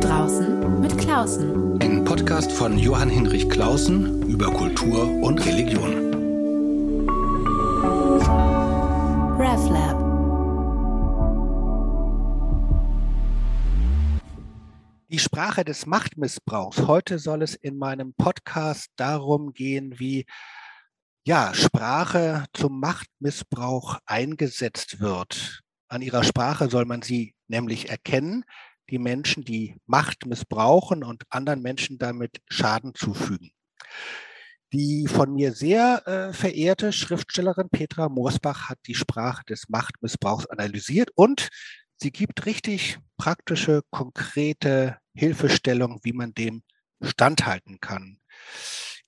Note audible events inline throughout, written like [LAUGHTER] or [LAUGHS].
draußen mit Klausen. Ein Podcast von Johann Hinrich Klausen über Kultur und Religion. RevLab. Die Sprache des Machtmissbrauchs. Heute soll es in meinem Podcast darum gehen, wie ja, Sprache zum Machtmissbrauch eingesetzt wird. An ihrer Sprache soll man sie nämlich erkennen, die Menschen, die Macht missbrauchen und anderen Menschen damit Schaden zufügen. Die von mir sehr äh, verehrte Schriftstellerin Petra Moosbach hat die Sprache des Machtmissbrauchs analysiert und sie gibt richtig praktische, konkrete Hilfestellung, wie man dem standhalten kann.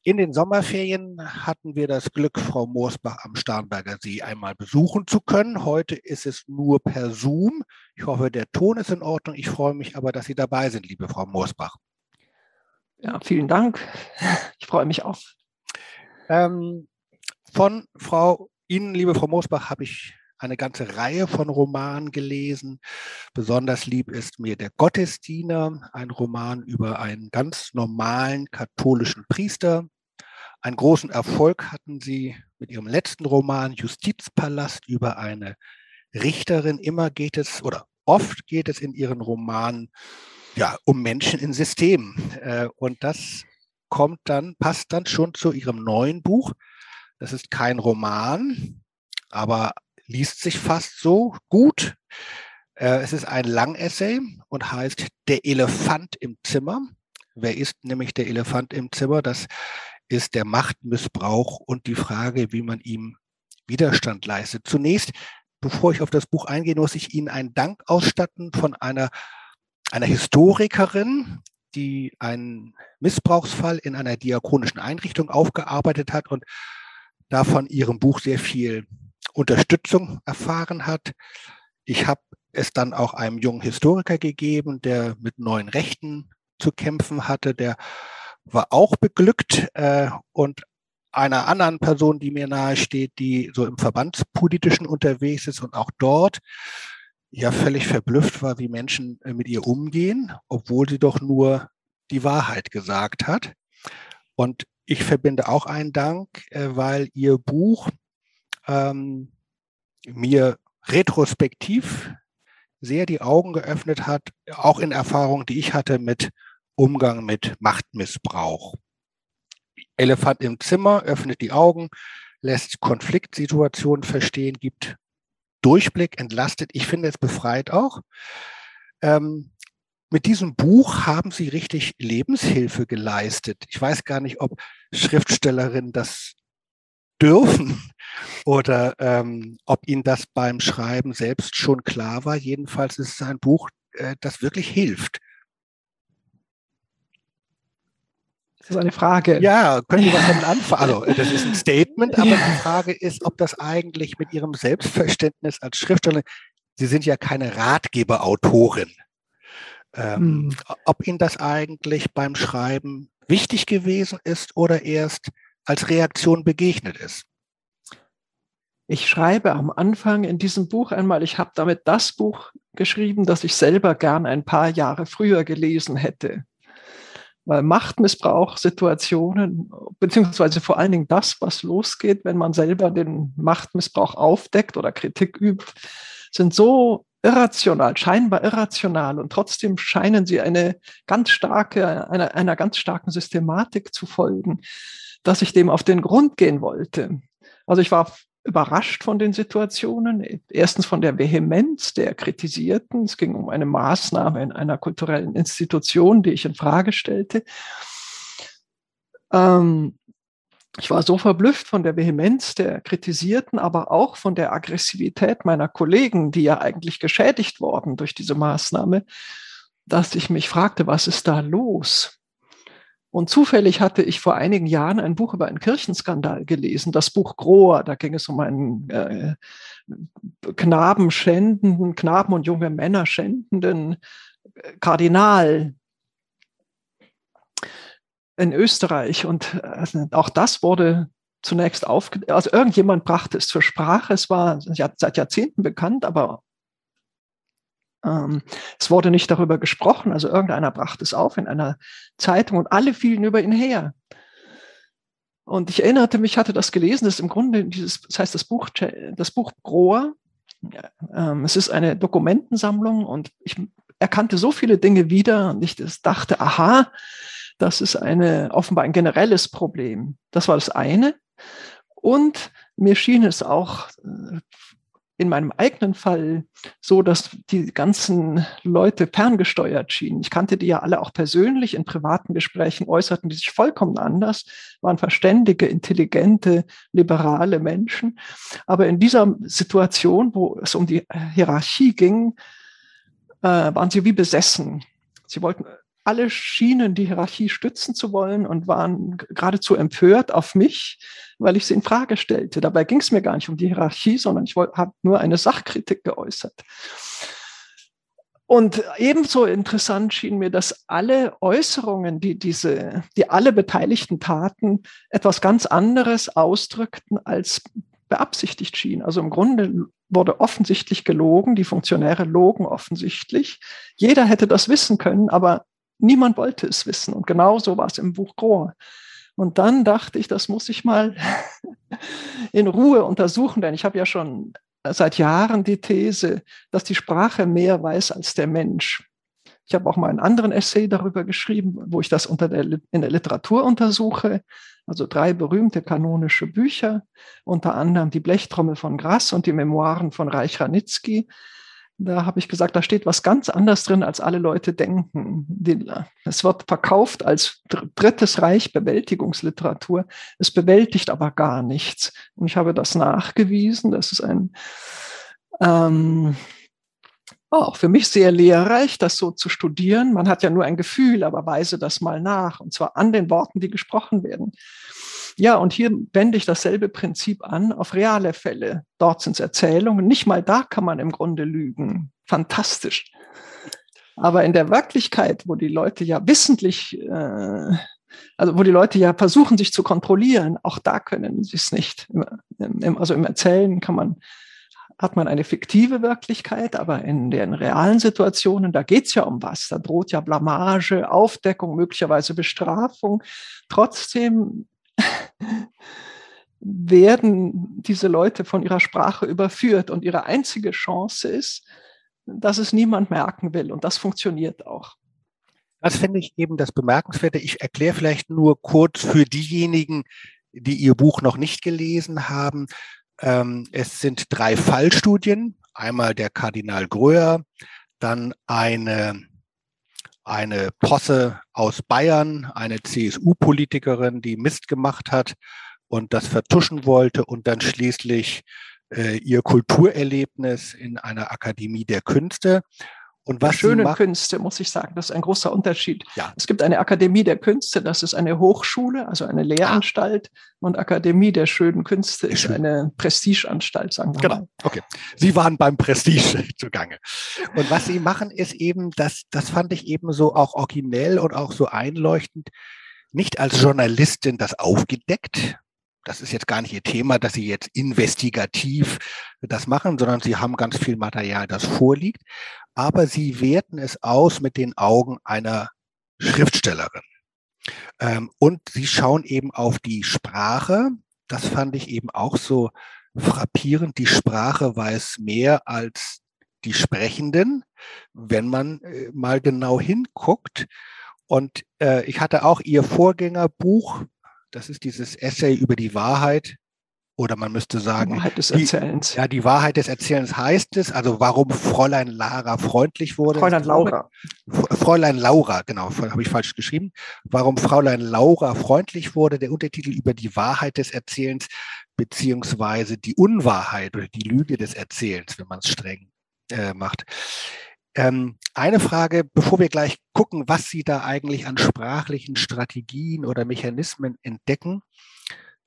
In den Sommerferien hatten wir das Glück, Frau Moorsbach am Starnberger See einmal besuchen zu können. Heute ist es nur per Zoom. Ich hoffe, der Ton ist in Ordnung. Ich freue mich aber, dass Sie dabei sind, liebe Frau Moorsbach. Ja, vielen Dank. Ich freue mich auch. Ähm, von Frau Ihnen, liebe Frau Moosbach, habe ich eine ganze Reihe von Romanen gelesen. Besonders lieb ist mir Der Gottesdiener, ein Roman über einen ganz normalen katholischen Priester. Einen großen Erfolg hatten sie mit ihrem letzten Roman Justizpalast über eine Richterin. Immer geht es oder oft geht es in ihren Romanen ja, um Menschen in Systemen. Äh, und das kommt dann, passt dann schon zu ihrem neuen Buch. Das ist kein Roman, aber liest sich fast so gut. Äh, es ist ein Langessay und heißt Der Elefant im Zimmer. Wer ist nämlich der Elefant im Zimmer? Das ist der Machtmissbrauch und die Frage, wie man ihm Widerstand leistet. Zunächst, bevor ich auf das Buch eingehe, muss ich Ihnen einen Dank ausstatten von einer, einer Historikerin, die einen Missbrauchsfall in einer diakonischen Einrichtung aufgearbeitet hat und davon ihrem Buch sehr viel Unterstützung erfahren hat. Ich habe es dann auch einem jungen Historiker gegeben, der mit neuen Rechten zu kämpfen hatte. Der war auch beglückt äh, und einer anderen Person, die mir nahe steht, die so im Verbandspolitischen unterwegs ist und auch dort ja völlig verblüfft war, wie Menschen äh, mit ihr umgehen, obwohl sie doch nur die Wahrheit gesagt hat. Und ich verbinde auch einen Dank, äh, weil ihr Buch ähm, mir retrospektiv sehr die Augen geöffnet hat, auch in Erfahrungen, die ich hatte mit Umgang mit Machtmissbrauch. Elefant im Zimmer öffnet die Augen, lässt Konfliktsituationen verstehen, gibt Durchblick, entlastet. Ich finde es befreit auch. Ähm, mit diesem Buch haben Sie richtig Lebenshilfe geleistet. Ich weiß gar nicht, ob Schriftstellerinnen das dürfen oder ähm, ob Ihnen das beim Schreiben selbst schon klar war. Jedenfalls ist es ein Buch, äh, das wirklich hilft. Das ist eine Frage. Ja, können Sie was damit anfangen? Also, das ist ein Statement, aber die Frage ist, ob das eigentlich mit Ihrem Selbstverständnis als Schriftsteller, Sie sind ja keine Ratgeberautorin, ähm, hm. ob Ihnen das eigentlich beim Schreiben wichtig gewesen ist oder erst als Reaktion begegnet ist. Ich schreibe am Anfang in diesem Buch einmal, ich habe damit das Buch geschrieben, das ich selber gern ein paar Jahre früher gelesen hätte. Weil Machtmissbrauchsituationen, beziehungsweise vor allen Dingen das, was losgeht, wenn man selber den Machtmissbrauch aufdeckt oder Kritik übt, sind so irrational, scheinbar irrational und trotzdem scheinen sie eine ganz starke, einer, einer ganz starken Systematik zu folgen, dass ich dem auf den Grund gehen wollte. Also ich war überrascht von den Situationen. Erstens von der Vehemenz der Kritisierten. Es ging um eine Maßnahme in einer kulturellen Institution, die ich in Frage stellte. Ähm, ich war so verblüfft von der Vehemenz der Kritisierten, aber auch von der Aggressivität meiner Kollegen, die ja eigentlich geschädigt worden durch diese Maßnahme, dass ich mich fragte, was ist da los? Und zufällig hatte ich vor einigen Jahren ein Buch über einen Kirchenskandal gelesen, das Buch Grohr. Da ging es um einen äh, Knaben schändenden, Knaben und junge Männer schändenden äh, Kardinal in Österreich. Und äh, auch das wurde zunächst aufge... Also irgendjemand brachte es zur Sprache. Es war seit Jahrzehnten bekannt, aber Ähm, es wurde nicht darüber gesprochen, also irgendeiner brachte es auf in einer Zeitung und alle fielen über ihn her. Und ich erinnerte mich, hatte das gelesen, das ist im Grunde dieses, das heißt das Buch, das Buch Grohr. Ähm, es ist eine Dokumentensammlung und ich erkannte so viele Dinge wieder und ich dachte, aha, das ist eine, offenbar ein generelles Problem. Das war das eine. Und mir schien es auch äh, in meinem eigenen Fall so, dass die ganzen Leute ferngesteuert schienen. Ich kannte die ja alle auch persönlich. In privaten Gesprächen äußerten die sich vollkommen anders, waren verständige, intelligente, liberale Menschen. Aber in dieser Situation, wo es um die Hierarchie ging, äh, waren sie wie besessen. Sie wollten alle schienen die Hierarchie stützen zu wollen und waren geradezu empört auf mich, weil ich sie in Frage stellte. Dabei ging es mir gar nicht um die Hierarchie, sondern ich habe nur eine Sachkritik geäußert. Und ebenso interessant schien mir, dass alle Äußerungen, die diese, die alle Beteiligten taten, etwas ganz anderes ausdrückten, als beabsichtigt schien. Also im Grunde wurde offensichtlich gelogen, die Funktionäre logen offensichtlich. Jeder hätte das wissen können, aber Niemand wollte es wissen. Und genau so war es im Buch Grohr. Und dann dachte ich, das muss ich mal [LAUGHS] in Ruhe untersuchen, denn ich habe ja schon seit Jahren die These, dass die Sprache mehr weiß als der Mensch. Ich habe auch mal einen anderen Essay darüber geschrieben, wo ich das unter der, in der Literatur untersuche. Also drei berühmte kanonische Bücher, unter anderem die Blechtrommel von Grass und die Memoiren von Reich Ranitzky. Da habe ich gesagt, da steht was ganz anderes drin, als alle Leute denken. Es wird verkauft als drittes Reich Bewältigungsliteratur. Es bewältigt aber gar nichts. Und ich habe das nachgewiesen. Das ist ein ähm, auch für mich sehr lehrreich, das so zu studieren. Man hat ja nur ein Gefühl, aber weise das mal nach. Und zwar an den Worten, die gesprochen werden. Ja, und hier wende ich dasselbe Prinzip an auf reale Fälle. Dort sind es Erzählungen. Nicht mal da kann man im Grunde lügen. Fantastisch. Aber in der Wirklichkeit, wo die Leute ja wissentlich, äh, also wo die Leute ja versuchen, sich zu kontrollieren, auch da können sie es nicht. Also im Erzählen kann man, hat man eine fiktive Wirklichkeit, aber in den realen Situationen, da geht es ja um was. Da droht ja Blamage, Aufdeckung, möglicherweise Bestrafung. Trotzdem werden diese Leute von ihrer Sprache überführt und ihre einzige Chance ist, dass es niemand merken will und das funktioniert auch. Das finde ich eben das Bemerkenswerte. Ich erkläre vielleicht nur kurz für diejenigen, die Ihr Buch noch nicht gelesen haben. Ähm, es sind drei Fallstudien. Einmal der Kardinal Gröer, dann eine eine Posse aus Bayern, eine CSU-Politikerin, die Mist gemacht hat und das vertuschen wollte und dann schließlich äh, ihr Kulturerlebnis in einer Akademie der Künste. Und was schöne Künste, muss ich sagen, das ist ein großer Unterschied. Ja. Es gibt eine Akademie der Künste, das ist eine Hochschule, also eine Lehranstalt, ah. und Akademie der schönen Künste ist Schön. eine Prestigeanstalt, sagen wir genau. mal. Okay. Sie waren beim Prestige [LAUGHS] zugange. Und was Sie machen, ist eben, das, das fand ich eben so auch originell und auch so einleuchtend, nicht als Journalistin das aufgedeckt, das ist jetzt gar nicht Ihr Thema, dass Sie jetzt investigativ das machen, sondern Sie haben ganz viel Material, das vorliegt. Aber Sie werten es aus mit den Augen einer Schriftstellerin. Ähm, und Sie schauen eben auf die Sprache. Das fand ich eben auch so frappierend. Die Sprache weiß mehr als die Sprechenden, wenn man äh, mal genau hinguckt. Und äh, ich hatte auch Ihr Vorgängerbuch das ist dieses Essay über die Wahrheit. Oder man müsste sagen, die Wahrheit des Erzählens. Die, ja, die Wahrheit des Erzählens heißt es, also warum Fräulein Lara freundlich wurde. Fräulein Laura. Fräulein Laura, genau, habe ich falsch geschrieben. Warum Fräulein Laura freundlich wurde, der Untertitel über die Wahrheit des Erzählens, beziehungsweise die Unwahrheit oder die Lüge des Erzählens, wenn man es streng äh, macht. Ähm, eine Frage, bevor wir gleich gucken, was Sie da eigentlich an sprachlichen Strategien oder Mechanismen entdecken.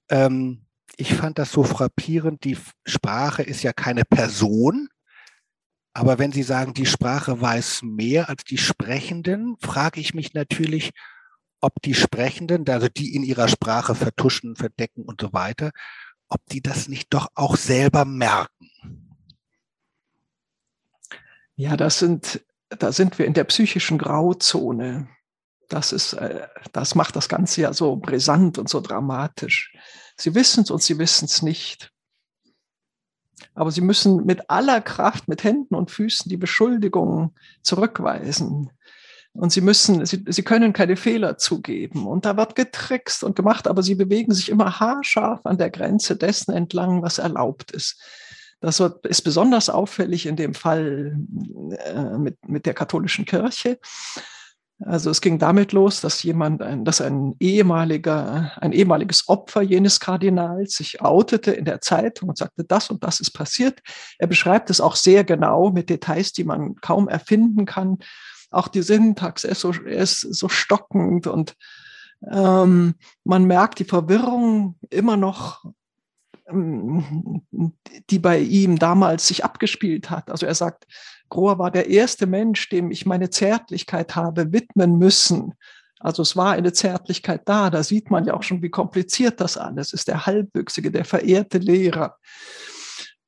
Ähm, ich fand das so frappierend. Die Sprache ist ja keine Person. Aber wenn Sie sagen, die Sprache weiß mehr als die Sprechenden, frage ich mich natürlich, ob die Sprechenden, also die in ihrer Sprache vertuschen, verdecken und so weiter, ob die das nicht doch auch selber merken. Ja, das sind, da sind wir in der psychischen Grauzone. Das, ist, äh, das macht das Ganze ja so brisant und so dramatisch. Sie wissen es und sie wissen es nicht. Aber sie müssen mit aller Kraft, mit Händen und Füßen die Beschuldigungen zurückweisen. Und sie müssen, sie, sie können keine Fehler zugeben. Und da wird getrickst und gemacht, aber sie bewegen sich immer haarscharf an der Grenze dessen entlang, was erlaubt ist. Das ist besonders auffällig in dem Fall äh, mit, mit der katholischen Kirche. Also es ging damit los, dass jemand, ein, dass ein ehemaliger, ein ehemaliges Opfer jenes Kardinals sich outete in der Zeitung und sagte, das und das ist passiert. Er beschreibt es auch sehr genau mit Details, die man kaum erfinden kann. Auch die Syntax ist so, ist so stockend und ähm, man merkt die Verwirrung immer noch die bei ihm damals sich abgespielt hat. Also er sagt, Grohr war der erste Mensch, dem ich meine Zärtlichkeit habe widmen müssen. Also es war eine Zärtlichkeit da. Da sieht man ja auch schon, wie kompliziert das alles ist. Der Halbwüchsige, der verehrte Lehrer.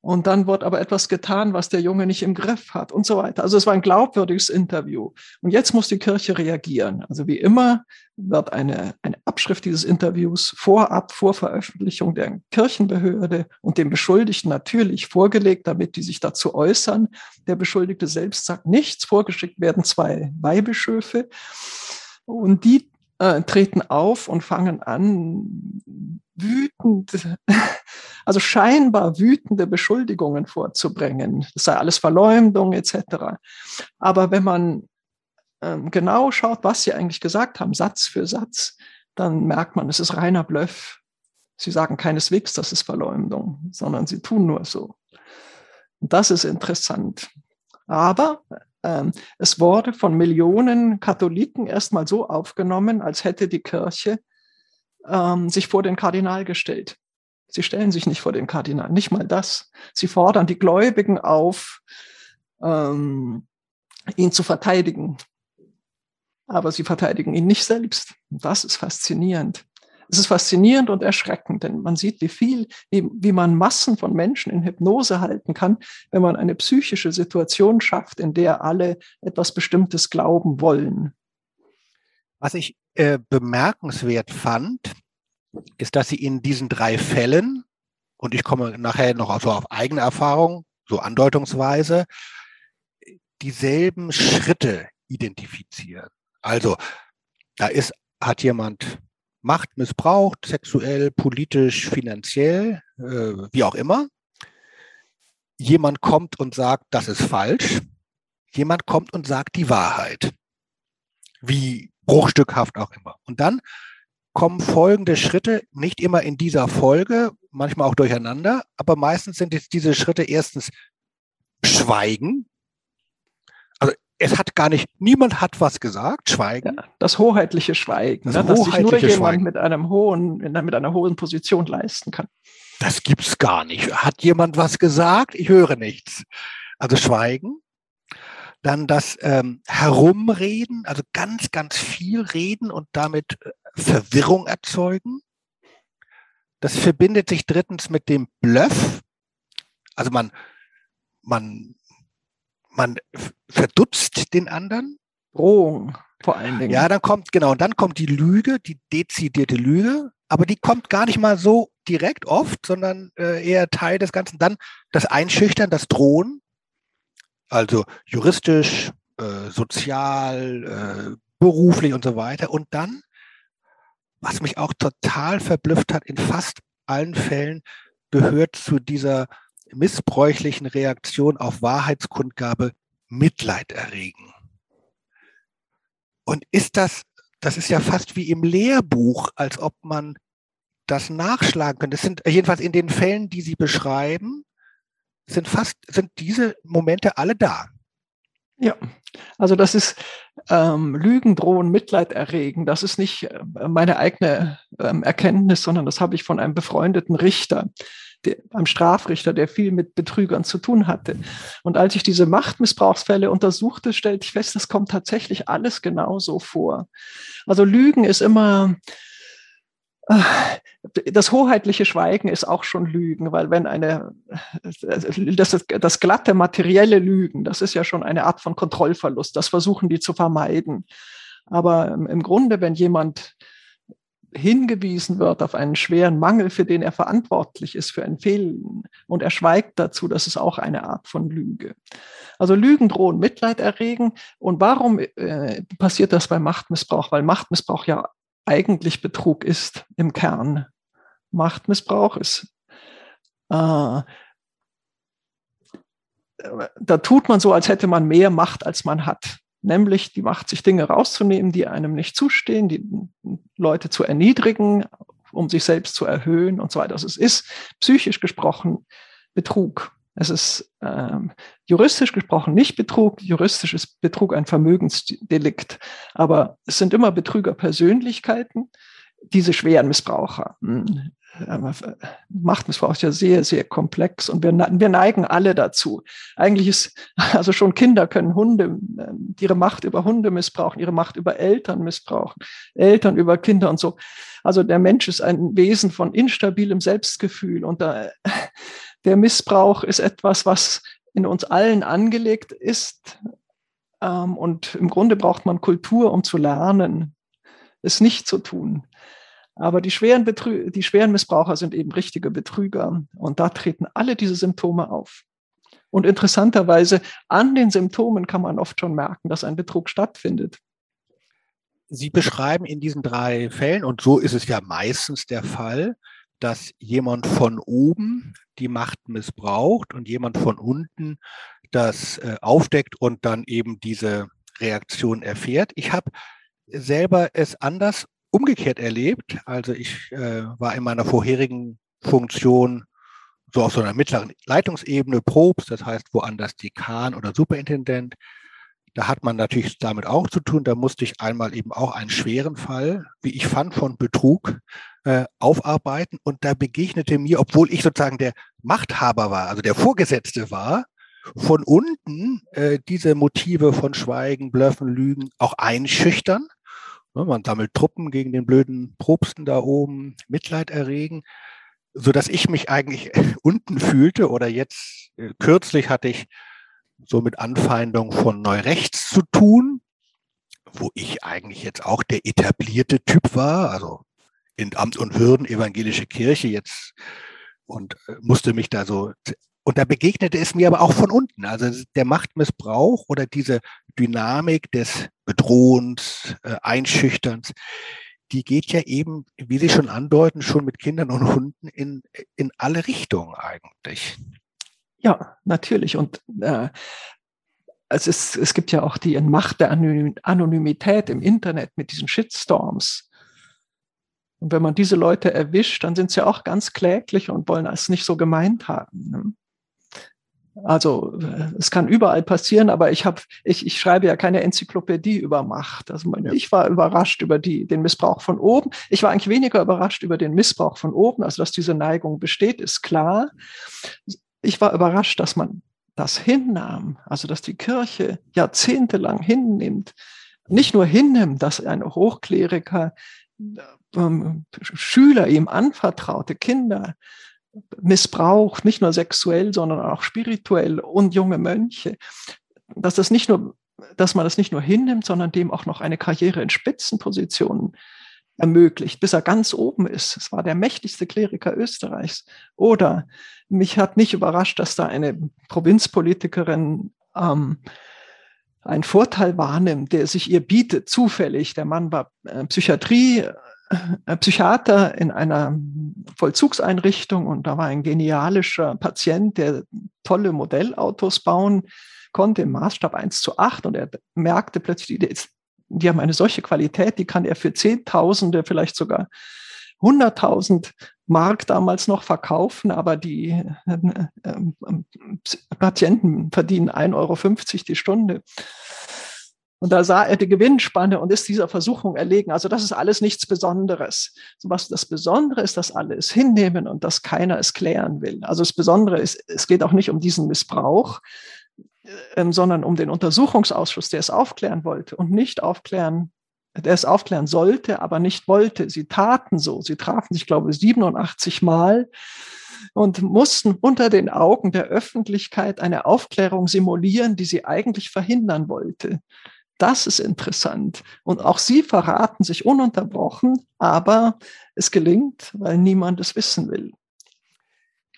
Und dann wird aber etwas getan, was der Junge nicht im Griff hat und so weiter. Also es war ein glaubwürdiges Interview. Und jetzt muss die Kirche reagieren. Also wie immer wird eine, eine Abschrift dieses Interviews vorab, vor Veröffentlichung der Kirchenbehörde und dem Beschuldigten natürlich vorgelegt, damit die sich dazu äußern. Der Beschuldigte selbst sagt nichts. Vorgeschickt werden zwei Weihbischöfe. Und die äh, treten auf und fangen an, wütend, [LAUGHS] also scheinbar wütende Beschuldigungen vorzubringen. Das sei alles Verleumdung etc. Aber wenn man ähm, genau schaut, was sie eigentlich gesagt haben, Satz für Satz, dann merkt man, es ist reiner Bluff. Sie sagen keineswegs, das ist Verleumdung, sondern sie tun nur so. Und das ist interessant. Aber es wurde von Millionen Katholiken erstmal so aufgenommen, als hätte die Kirche ähm, sich vor den Kardinal gestellt. Sie stellen sich nicht vor den Kardinal, nicht mal das. Sie fordern die Gläubigen auf, ähm, ihn zu verteidigen. Aber sie verteidigen ihn nicht selbst. Das ist faszinierend. Es ist faszinierend und erschreckend, denn man sieht, wie viel, wie, wie man Massen von Menschen in Hypnose halten kann, wenn man eine psychische Situation schafft, in der alle etwas Bestimmtes glauben wollen. Was ich äh, bemerkenswert fand, ist, dass sie in diesen drei Fällen, und ich komme nachher noch so auf eigene Erfahrung, so andeutungsweise, dieselben Schritte identifizieren. Also da ist, hat jemand Macht missbraucht, sexuell, politisch, finanziell, äh, wie auch immer. Jemand kommt und sagt, das ist falsch. Jemand kommt und sagt die Wahrheit. Wie bruchstückhaft auch immer. Und dann kommen folgende Schritte, nicht immer in dieser Folge, manchmal auch durcheinander, aber meistens sind jetzt diese Schritte erstens Schweigen, es hat gar nicht, niemand hat was gesagt, Schweigen. Ja, das hoheitliche Schweigen, das, ne, das sich nur jemand Schweigen. mit einem hohen, mit einer hohen Position leisten kann. Das gibt's gar nicht. Hat jemand was gesagt? Ich höre nichts. Also Schweigen. Dann das ähm, Herumreden, also ganz, ganz viel reden und damit äh, Verwirrung erzeugen. Das verbindet sich drittens mit dem Bluff. Also man, man man verdutzt den anderen. Drohung vor allen Dingen. Ja, dann kommt, genau, und dann kommt die Lüge, die dezidierte Lüge, aber die kommt gar nicht mal so direkt oft, sondern äh, eher Teil des Ganzen. Dann das Einschüchtern, das Drohen, also juristisch, äh, sozial, äh, beruflich und so weiter. Und dann, was mich auch total verblüfft hat, in fast allen Fällen gehört zu dieser missbräuchlichen Reaktion auf Wahrheitskundgabe Mitleid erregen. Und ist das, das ist ja fast wie im Lehrbuch, als ob man das nachschlagen könnte. Das sind jedenfalls in den Fällen, die Sie beschreiben, sind fast, sind diese Momente alle da. Ja, also das ist ähm, Lügen, Drohen, Mitleid erregen. Das ist nicht äh, meine eigene ähm, Erkenntnis, sondern das habe ich von einem befreundeten Richter der, beim Strafrichter, der viel mit Betrügern zu tun hatte. Und als ich diese Machtmissbrauchsfälle untersuchte, stellte ich fest, das kommt tatsächlich alles genauso vor. Also Lügen ist immer das hoheitliche Schweigen ist auch schon Lügen, weil wenn eine, das, das glatte materielle Lügen, das ist ja schon eine Art von Kontrollverlust, das versuchen die zu vermeiden. Aber im Grunde, wenn jemand hingewiesen wird auf einen schweren Mangel, für den er verantwortlich ist, für ein Fehlen, und er schweigt dazu, das ist auch eine Art von Lüge. Also Lügen drohen Mitleid erregen. Und warum äh, passiert das bei Machtmissbrauch? Weil Machtmissbrauch ja eigentlich Betrug ist im Kern. Machtmissbrauch ist, äh, da tut man so, als hätte man mehr Macht, als man hat nämlich die Macht, sich Dinge rauszunehmen, die einem nicht zustehen, die Leute zu erniedrigen, um sich selbst zu erhöhen und so weiter. Also es ist psychisch gesprochen Betrug. Es ist ähm, juristisch gesprochen nicht Betrug. Juristisch ist Betrug ein Vermögensdelikt. Aber es sind immer Betrügerpersönlichkeiten, diese schweren Missbraucher. Hm. Machtmissbrauch ist ja sehr, sehr komplex und wir, wir neigen alle dazu. Eigentlich ist, also schon Kinder können Hunde, ähm, ihre Macht über Hunde missbrauchen, ihre Macht über Eltern missbrauchen, Eltern über Kinder und so. Also der Mensch ist ein Wesen von instabilem Selbstgefühl und da, [LAUGHS] der Missbrauch ist etwas, was in uns allen angelegt ist. Ähm, und im Grunde braucht man Kultur, um zu lernen, es nicht zu tun. Aber die schweren, Betrü die schweren Missbraucher sind eben richtige Betrüger. Und da treten alle diese Symptome auf. Und interessanterweise, an den Symptomen kann man oft schon merken, dass ein Betrug stattfindet. Sie beschreiben in diesen drei Fällen, und so ist es ja meistens der Fall, dass jemand von oben die Macht missbraucht und jemand von unten das äh, aufdeckt und dann eben diese Reaktion erfährt. Ich habe selber es anders umgekehrt erlebt. Also ich äh, war in meiner vorherigen Funktion so auf so einer mittleren Leitungsebene Probst, das heißt woanders Dekan oder Superintendent. Da hat man natürlich damit auch zu tun. Da musste ich einmal eben auch einen schweren Fall, wie ich fand, von Betrug äh, aufarbeiten. Und da begegnete mir, obwohl ich sozusagen der Machthaber war, also der Vorgesetzte war, von unten äh, diese Motive von Schweigen, Blöffen, Lügen auch einschüchtern man sammelt Truppen gegen den blöden Probsten da oben, Mitleid erregen, so dass ich mich eigentlich [LAUGHS] unten fühlte oder jetzt äh, kürzlich hatte ich so mit Anfeindung von Neurechts zu tun, wo ich eigentlich jetzt auch der etablierte Typ war, also in Amt und Würden evangelische Kirche jetzt und äh, musste mich da so und da begegnete es mir aber auch von unten. Also der Machtmissbrauch oder diese Dynamik des Bedrohens, äh, Einschüchterns, die geht ja eben, wie Sie schon andeuten, schon mit Kindern und Hunden in, in alle Richtungen eigentlich. Ja, natürlich. Und äh, es, ist, es gibt ja auch die Macht der Anonymität im Internet mit diesen Shitstorms. Und wenn man diese Leute erwischt, dann sind sie auch ganz kläglich und wollen es nicht so gemeint haben. Also es kann überall passieren, aber ich habe, ich, ich schreibe ja keine Enzyklopädie über Macht. Also ich war überrascht über die, den Missbrauch von oben. Ich war eigentlich weniger überrascht über den Missbrauch von oben, also dass diese Neigung besteht, ist klar. Ich war überrascht, dass man das hinnahm, also dass die Kirche jahrzehntelang hinnimmt, nicht nur hinnimmt, dass ein Hochkleriker ähm, Schüler ihm anvertraute, Kinder, missbraucht, nicht nur sexuell, sondern auch spirituell und junge Mönche, dass das nicht nur, dass man das nicht nur hinnimmt, sondern dem auch noch eine Karriere in Spitzenpositionen ermöglicht, bis er ganz oben ist. Es war der mächtigste Kleriker Österreichs. Oder mich hat nicht überrascht, dass da eine Provinzpolitikerin ähm, einen Vorteil wahrnimmt, der sich ihr bietet, zufällig. Der Mann war äh, Psychiatrie Psychiater in einer Vollzugseinrichtung und da war ein genialischer Patient, der tolle Modellautos bauen konnte im Maßstab 1 zu 8 und er merkte plötzlich, die, die haben eine solche Qualität, die kann er für Zehntausende, vielleicht sogar 100.000 Mark damals noch verkaufen, aber die äh, äh, Patienten verdienen 1,50 Euro die Stunde. Und da sah er die Gewinnspanne und ist dieser Versuchung erlegen. Also das ist alles nichts Besonderes. Was das Besondere ist, dass alle es hinnehmen und dass keiner es klären will. Also das Besondere ist, es geht auch nicht um diesen Missbrauch, ähm, sondern um den Untersuchungsausschuss, der es aufklären wollte und nicht aufklären der es aufklären sollte, aber nicht wollte. Sie taten so. Sie trafen sich, glaube ich, 87 Mal und mussten unter den Augen der Öffentlichkeit eine Aufklärung simulieren, die sie eigentlich verhindern wollte. Das ist interessant. Und auch sie verraten sich ununterbrochen, aber es gelingt, weil niemand es wissen will.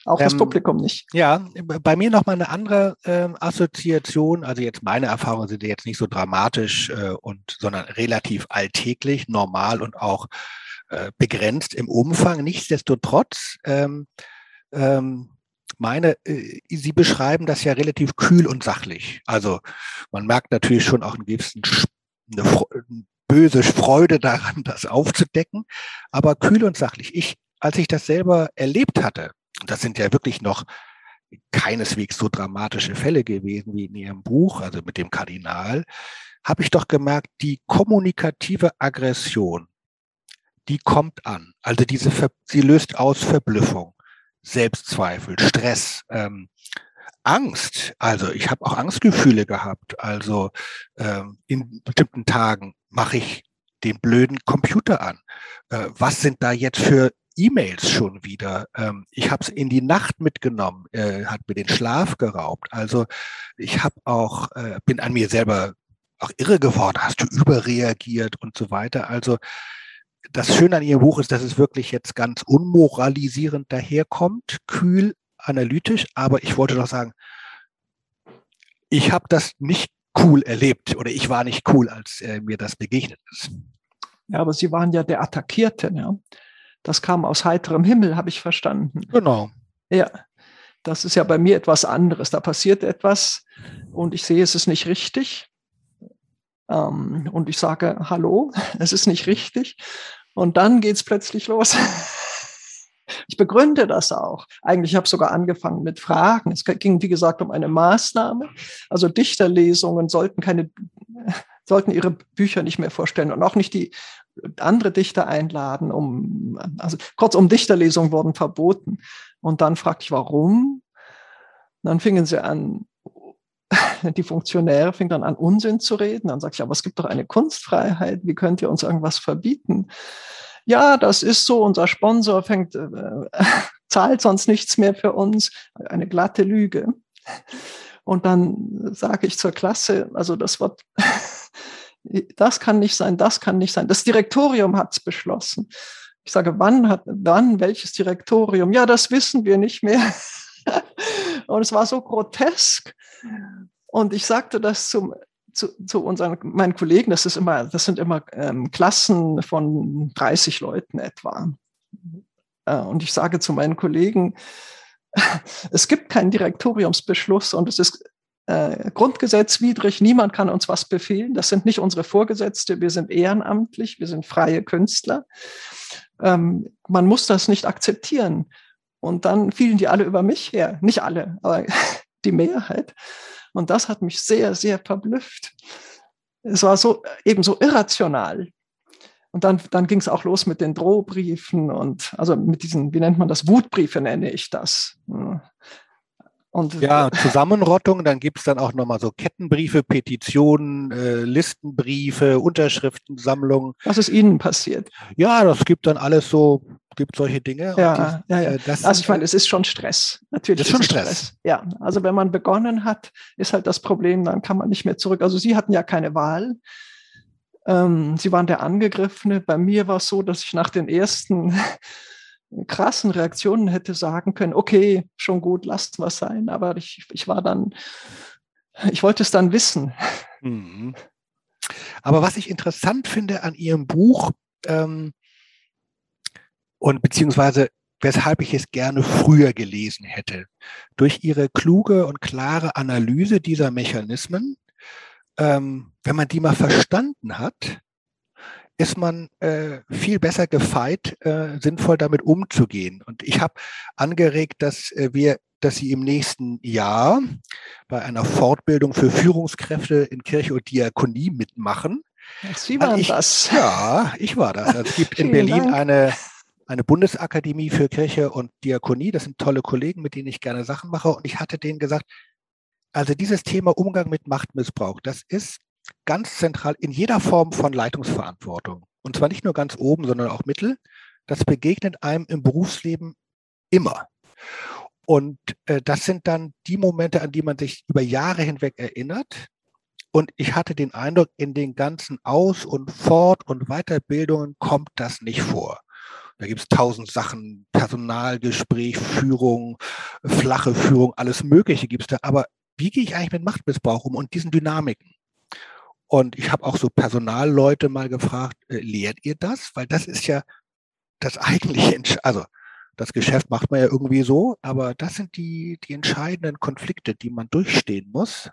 Auch das ähm, Publikum nicht. Ja, bei mir nochmal eine andere äh, Assoziation. Also jetzt meine Erfahrungen sind jetzt nicht so dramatisch äh, und, sondern relativ alltäglich, normal und auch äh, begrenzt im Umfang. Nichtsdestotrotz ähm, ähm, meine, äh, Sie beschreiben das ja relativ kühl und sachlich. Also man merkt natürlich schon auch einen gewissen eine böse Freude daran, [LAUGHS] das aufzudecken, aber kühl und sachlich. Ich, als ich das selber erlebt hatte, das sind ja wirklich noch keineswegs so dramatische Fälle gewesen wie in Ihrem Buch, also mit dem Kardinal, habe ich doch gemerkt, die kommunikative Aggression, die kommt an. Also diese, sie löst aus Verblüffung. Selbstzweifel, Stress, ähm, Angst. Also ich habe auch Angstgefühle gehabt. Also ähm, in bestimmten Tagen mache ich den blöden Computer an. Äh, was sind da jetzt für E-Mails schon wieder? Ähm, ich habe es in die Nacht mitgenommen, äh, hat mir den Schlaf geraubt. Also ich habe auch, äh, bin an mir selber auch irre geworden. Hast du überreagiert und so weiter. Also das Schöne an Ihrem Buch ist, dass es wirklich jetzt ganz unmoralisierend daherkommt, kühl, analytisch, aber ich wollte doch sagen, ich habe das nicht cool erlebt oder ich war nicht cool, als äh, mir das begegnet ist. Ja, aber Sie waren ja der Attackierte. Ja? Das kam aus heiterem Himmel, habe ich verstanden. Genau. Ja, das ist ja bei mir etwas anderes. Da passiert etwas und ich sehe, es ist nicht richtig. Ähm, und ich sage, hallo, [LAUGHS] es ist nicht richtig. Und dann geht es plötzlich los. [LAUGHS] Ich begründe das auch. Eigentlich habe ich sogar angefangen mit Fragen. Es ging, wie gesagt, um eine Maßnahme. Also Dichterlesungen sollten keine, [LAUGHS] sollten ihre Bücher nicht mehr vorstellen und auch nicht die andere Dichter einladen. Um, also kurzum, Dichterlesungen wurden verboten. Und dann fragte ich, warum? dann fingen sie an, [LAUGHS] die Funktionäre fing dann an, Unsinn zu reden. Dann sagte ich, aber es gibt doch eine Kunstfreiheit. Wie könnt ihr uns irgendwas verbieten? Ja, das ist so. Unser Sponsor fängt, äh, [LAUGHS] zahlt sonst nichts mehr für uns. Eine glatte Lüge. Und dann sage ich zur Klasse, also das wird, [LAUGHS] das kann nicht sein, das kann nicht sein. Das Direktorium hat es beschlossen. Ich sage, wann hat, wann, welches Direktorium? Ja, das wissen wir nicht mehr. Und es war so grotesk. Und ich sagte das zum, zu, zu unseren, meinen Kollegen, das ist immer, das sind immer ähm, Klassen von 30 Leuten etwa. Äh, und ich sage zu meinen Kollegen, [LAUGHS] es gibt keinen Direktoriumsbeschluss und es ist äh, grundgesetzwidrig, niemand kann uns was befehlen. Das sind nicht unsere Vorgesetzte, wir sind ehrenamtlich, wir sind freie Künstler. Ähm, man muss das nicht akzeptieren. Und dann fielen die alle über mich her. Nicht alle, aber [LAUGHS] die Mehrheit. Und das hat mich sehr, sehr verblüfft. Es war so eben so irrational. Und dann, dann ging es auch los mit den Drohbriefen und also mit diesen, wie nennt man das, Wutbriefe nenne ich das. Und ja, Zusammenrottung, dann gibt es dann auch nochmal so Kettenbriefe, Petitionen, äh, Listenbriefe, Unterschriftensammlungen. Was ist Ihnen passiert? Ja, das gibt dann alles so, gibt solche Dinge. Ja, die, ja, ja. Äh, also ich meine, es ist schon Stress. Natürlich. Ist schon Stress. Stress. Ja, also wenn man begonnen hat, ist halt das Problem, dann kann man nicht mehr zurück. Also Sie hatten ja keine Wahl. Ähm, Sie waren der Angegriffene. Bei mir war es so, dass ich nach den ersten [LAUGHS] krassen Reaktionen hätte sagen können, okay, schon gut, lasst was sein. Aber ich, ich war dann, ich wollte es dann wissen. Mhm. Aber was ich interessant finde an Ihrem Buch ähm, und beziehungsweise weshalb ich es gerne früher gelesen hätte, durch Ihre kluge und klare Analyse dieser Mechanismen, ähm, wenn man die mal verstanden hat, ist man äh, viel besser gefeit, äh, sinnvoll damit umzugehen. Und ich habe angeregt, dass äh, wir, dass Sie im nächsten Jahr bei einer Fortbildung für Führungskräfte in Kirche und Diakonie mitmachen. Sie waren ich, das. Ja, ich war das. Also es gibt in [LAUGHS] Berlin eine, eine Bundesakademie für Kirche und Diakonie. Das sind tolle Kollegen, mit denen ich gerne Sachen mache. Und ich hatte denen gesagt, also dieses Thema Umgang mit Machtmissbrauch, das ist ganz zentral in jeder Form von Leitungsverantwortung. Und zwar nicht nur ganz oben, sondern auch mittel. Das begegnet einem im Berufsleben immer. Und äh, das sind dann die Momente, an die man sich über Jahre hinweg erinnert. Und ich hatte den Eindruck, in den ganzen Aus- und Fort- und Weiterbildungen kommt das nicht vor. Da gibt es tausend Sachen, Personalgespräch, Führung, flache Führung, alles Mögliche gibt es da. Aber wie gehe ich eigentlich mit Machtmissbrauch um und diesen Dynamiken? Und ich habe auch so Personalleute mal gefragt, äh, lehrt ihr das? Weil das ist ja das eigentliche, also das Geschäft macht man ja irgendwie so, aber das sind die, die entscheidenden Konflikte, die man durchstehen muss.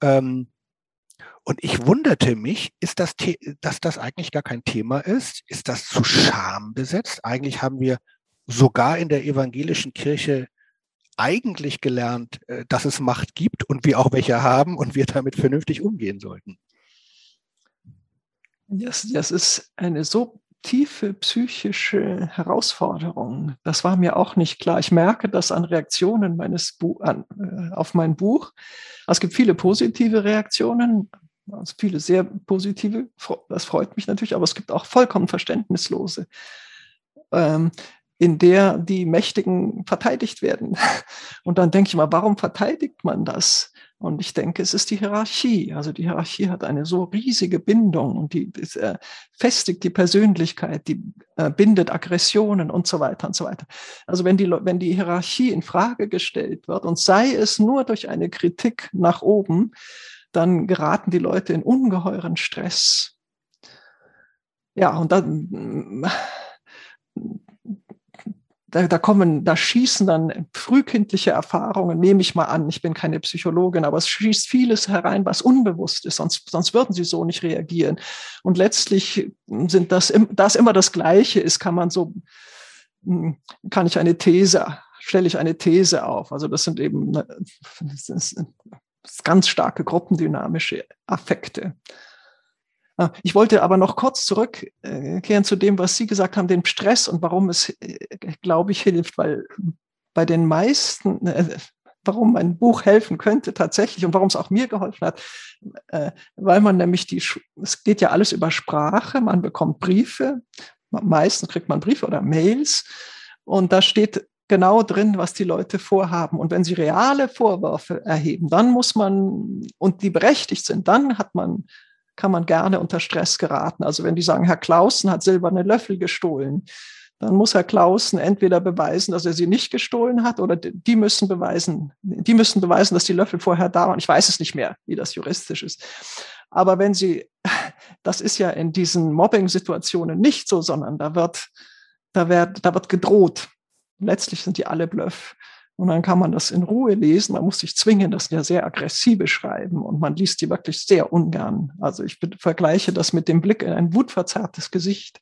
Ähm, und ich wunderte mich, ist das, dass das eigentlich gar kein Thema ist? Ist das zu Scham besetzt? Eigentlich haben wir sogar in der evangelischen Kirche eigentlich gelernt, äh, dass es Macht gibt und wir auch welche haben und wir damit vernünftig umgehen sollten. Das, das ist eine so tiefe psychische Herausforderung. Das war mir auch nicht klar. Ich merke das an Reaktionen meines Bu an, äh, auf mein Buch. Es gibt viele positive Reaktionen, also viele sehr positive. Das freut mich natürlich, aber es gibt auch vollkommen verständnislose, ähm, in der die Mächtigen verteidigt werden. [LAUGHS] Und dann denke ich mal, warum verteidigt man das? Und ich denke, es ist die Hierarchie. Also die Hierarchie hat eine so riesige Bindung und die, die äh, festigt die Persönlichkeit, die äh, bindet Aggressionen und so weiter und so weiter. Also wenn die, wenn die Hierarchie in Frage gestellt wird und sei es nur durch eine Kritik nach oben, dann geraten die Leute in ungeheuren Stress. Ja, und dann da, da kommen, da schießen dann frühkindliche Erfahrungen, nehme ich mal an, ich bin keine Psychologin, aber es schießt vieles herein, was unbewusst ist, sonst, sonst würden sie so nicht reagieren. Und letztlich sind das, da es immer das Gleiche ist, kann man so, hm, kann ich eine These, stelle ich eine These auf. Also das sind eben das ist ganz starke gruppendynamische Affekte. Ah, ich wollte aber noch kurz zurückkehren zu dem, was Sie gesagt haben, den Stress und warum es, äh, glaube ich, hilft, weil bei den meisten, äh, warum mein Buch helfen könnte tatsächlich und warum es auch mir geholfen hat, äh, weil man nämlich die, es geht ja alles über Sprache, man bekommt Briefe, meistens kriegt man Briefe oder Mails und da steht genau drin, was die Leute vorhaben. Und wenn sie reale Vorwürfe erheben, dann muss man, und die berechtigt sind, dann hat man kann man gerne unter Stress geraten. Also wenn die sagen, Herr Clausen hat silberne Löffel gestohlen, dann muss Herr Clausen entweder beweisen, dass er sie nicht gestohlen hat, oder die müssen beweisen, die müssen beweisen, dass die Löffel vorher da waren. Ich weiß es nicht mehr, wie das juristisch ist. Aber wenn sie, das ist ja in diesen Mobbing-Situationen nicht so, sondern da wird, da wird, da wird gedroht. Letztlich sind die alle Bluff. Und dann kann man das in Ruhe lesen. Man muss sich zwingen, das ja sehr aggressive schreiben. Und man liest die wirklich sehr ungern. Also ich vergleiche das mit dem Blick in ein wutverzerrtes Gesicht.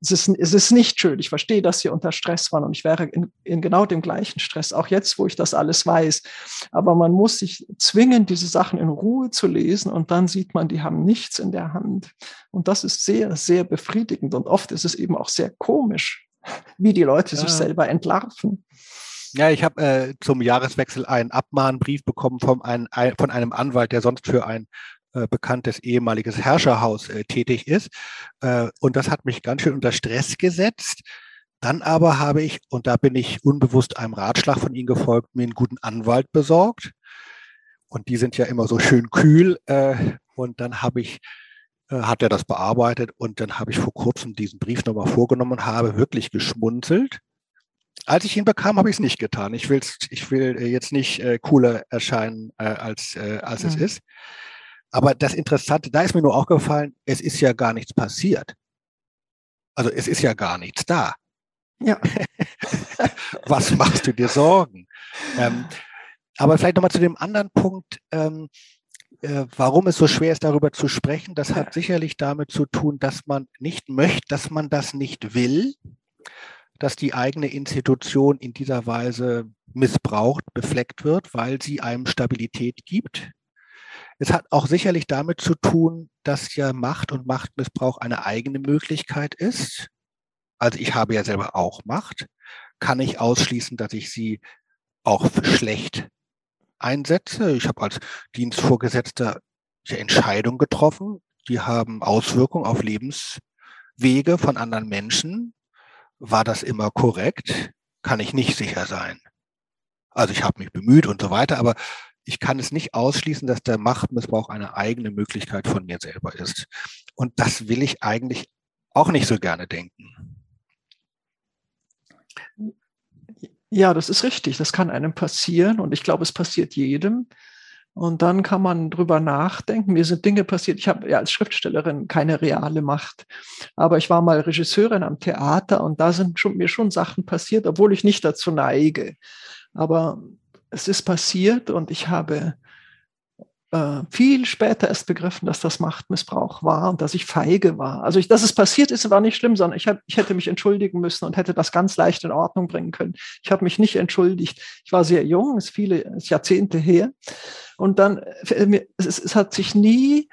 Es ist, es ist nicht schön. Ich verstehe, dass Sie unter Stress waren und ich wäre in, in genau dem gleichen Stress, auch jetzt, wo ich das alles weiß. Aber man muss sich zwingen, diese Sachen in Ruhe zu lesen und dann sieht man, die haben nichts in der Hand. Und das ist sehr, sehr befriedigend. Und oft ist es eben auch sehr komisch, wie die Leute ja. sich selber entlarven. Ja, ich habe äh, zum Jahreswechsel einen Abmahnbrief bekommen von, ein, ein, von einem Anwalt, der sonst für ein äh, bekanntes ehemaliges Herrscherhaus äh, tätig ist. Äh, und das hat mich ganz schön unter Stress gesetzt. Dann aber habe ich, und da bin ich unbewusst einem Ratschlag von Ihnen gefolgt, mir einen guten Anwalt besorgt. Und die sind ja immer so schön kühl. Äh, und dann habe ich hat er das bearbeitet und dann habe ich vor kurzem diesen Brief nochmal vorgenommen und habe wirklich geschmunzelt als ich ihn bekam, habe ich es nicht getan. Ich, will's, ich will äh, jetzt nicht äh, cooler erscheinen, äh, als, äh, als mhm. es ist. Aber das Interessante, da ist mir nur auch gefallen, es ist ja gar nichts passiert. Also es ist ja gar nichts da. Ja. [LAUGHS] Was machst du dir Sorgen? Ähm, aber vielleicht nochmal zu dem anderen Punkt, ähm, äh, warum es so schwer ist, darüber zu sprechen. Das hat sicherlich damit zu tun, dass man nicht möchte, dass man das nicht will dass die eigene Institution in dieser Weise missbraucht, befleckt wird, weil sie einem Stabilität gibt. Es hat auch sicherlich damit zu tun, dass ja Macht und Machtmissbrauch eine eigene Möglichkeit ist. Also ich habe ja selber auch Macht. Kann ich ausschließen, dass ich sie auch schlecht einsetze? Ich habe als Dienstvorgesetzter Entscheidungen getroffen, die haben Auswirkungen auf Lebenswege von anderen Menschen. War das immer korrekt? Kann ich nicht sicher sein. Also ich habe mich bemüht und so weiter, aber ich kann es nicht ausschließen, dass der Machtmissbrauch eine eigene Möglichkeit von mir selber ist. Und das will ich eigentlich auch nicht so gerne denken. Ja, das ist richtig. Das kann einem passieren und ich glaube, es passiert jedem. Und dann kann man drüber nachdenken. Mir sind Dinge passiert. Ich habe ja als Schriftstellerin keine reale Macht, aber ich war mal Regisseurin am Theater und da sind schon, mir schon Sachen passiert, obwohl ich nicht dazu neige. Aber es ist passiert und ich habe äh, viel später erst begriffen, dass das Machtmissbrauch war und dass ich feige war. Also, ich, dass es passiert ist, war nicht schlimm, sondern ich, hab, ich hätte mich entschuldigen müssen und hätte das ganz leicht in Ordnung bringen können. Ich habe mich nicht entschuldigt. Ich war sehr jung, ist viele ist Jahrzehnte her. Und dann, äh, es, es hat sich nie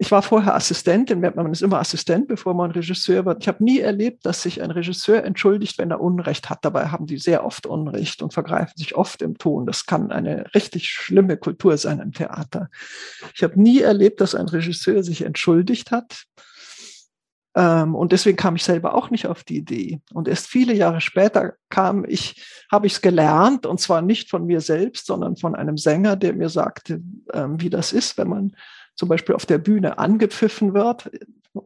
ich war vorher Assistentin, man ist immer Assistent, bevor man Regisseur wird. Ich habe nie erlebt, dass sich ein Regisseur entschuldigt, wenn er Unrecht hat. Dabei haben die sehr oft Unrecht und vergreifen sich oft im Ton. Das kann eine richtig schlimme Kultur sein im Theater. Ich habe nie erlebt, dass ein Regisseur sich entschuldigt hat. Ähm, und deswegen kam ich selber auch nicht auf die Idee. Und erst viele Jahre später kam ich, habe ich es gelernt, und zwar nicht von mir selbst, sondern von einem Sänger, der mir sagte, ähm, wie das ist, wenn man zum Beispiel auf der Bühne angepfiffen wird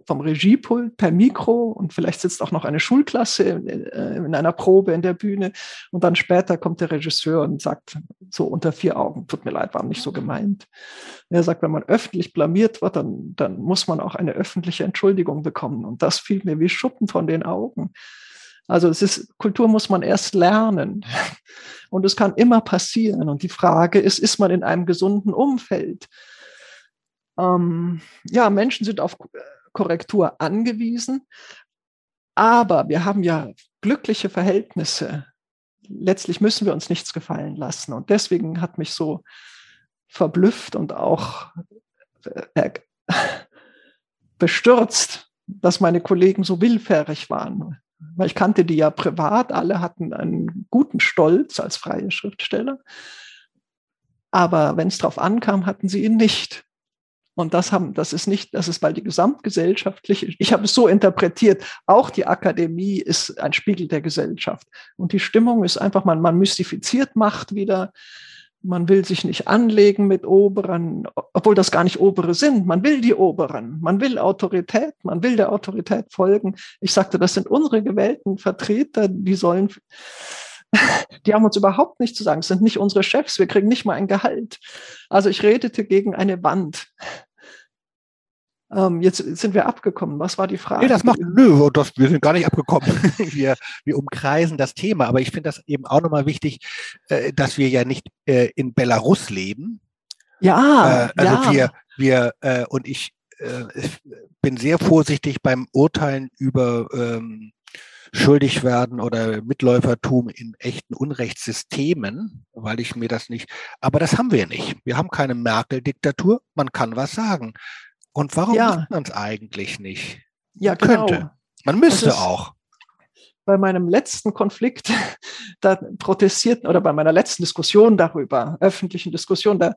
vom Regiepult per Mikro und vielleicht sitzt auch noch eine Schulklasse in, äh, in, einer Probe in der Bühne und dann später kommt der Regisseur und sagt so unter vier Augen, tut mir leid, war nicht so gemeint. Er sagt, wenn man öffentlich blamiert wird, dann, dann muss man auch eine öffentliche Entschuldigung bekommen und das fiel mir wie Schuppen von den Augen. Also es ist, Kultur muss man erst lernen [LAUGHS] und es kann immer passieren und die Frage ist, ist man in einem gesunden Umfeld? Ähm, ja, Menschen sind auf äh, Korrektur angewiesen, aber wir haben ja glückliche Verhältnisse. Letztlich müssen wir uns nichts gefallen lassen. Und deswegen hat mich so verblüfft und auch äh, [LAUGHS] bestürzt, dass meine Kollegen so willfährig waren. Weil ich kannte die ja privat, alle hatten einen guten Stolz als freie Schriftsteller. Aber wenn es darauf ankam, hatten sie ihn nicht. Und das haben, das ist nicht, das ist, weil die gesamtgesellschaftliche, ich habe es so interpretiert, auch die Akademie ist ein Spiegel der Gesellschaft. Und die Stimmung ist einfach, man, man mystifiziert Macht wieder. Man will sich nicht anlegen mit Oberen, obwohl das gar nicht Obere sind. Man will die Oberen. Man will Autorität. Man will der Autorität folgen. Ich sagte, das sind unsere gewählten Vertreter. Die sollen, die haben uns überhaupt nichts zu sagen. Es sind nicht unsere Chefs. Wir kriegen nicht mal ein Gehalt. Also ich redete gegen eine Wand. Ähm, jetzt sind wir abgekommen. Was war die Frage? Nee, das macht, nö, das, wir sind gar nicht abgekommen. [LAUGHS] wir, wir umkreisen das Thema. Aber ich finde das eben auch nochmal wichtig, äh, dass wir ja nicht äh, in Belarus leben. Ja. Äh, also ja. wir, wir äh, und ich äh, bin sehr vorsichtig beim Urteilen über ähm, schuldig werden oder Mitläufertum in echten Unrechtssystemen, weil ich mir das nicht, aber das haben wir nicht. Wir haben keine Merkel-Diktatur, man kann was sagen. Und warum ja. macht man es eigentlich nicht? Ja, man genau. Könnte. Man müsste auch. Bei meinem letzten Konflikt, [LAUGHS] da protestierten, oder bei meiner letzten Diskussion darüber, öffentlichen Diskussion, da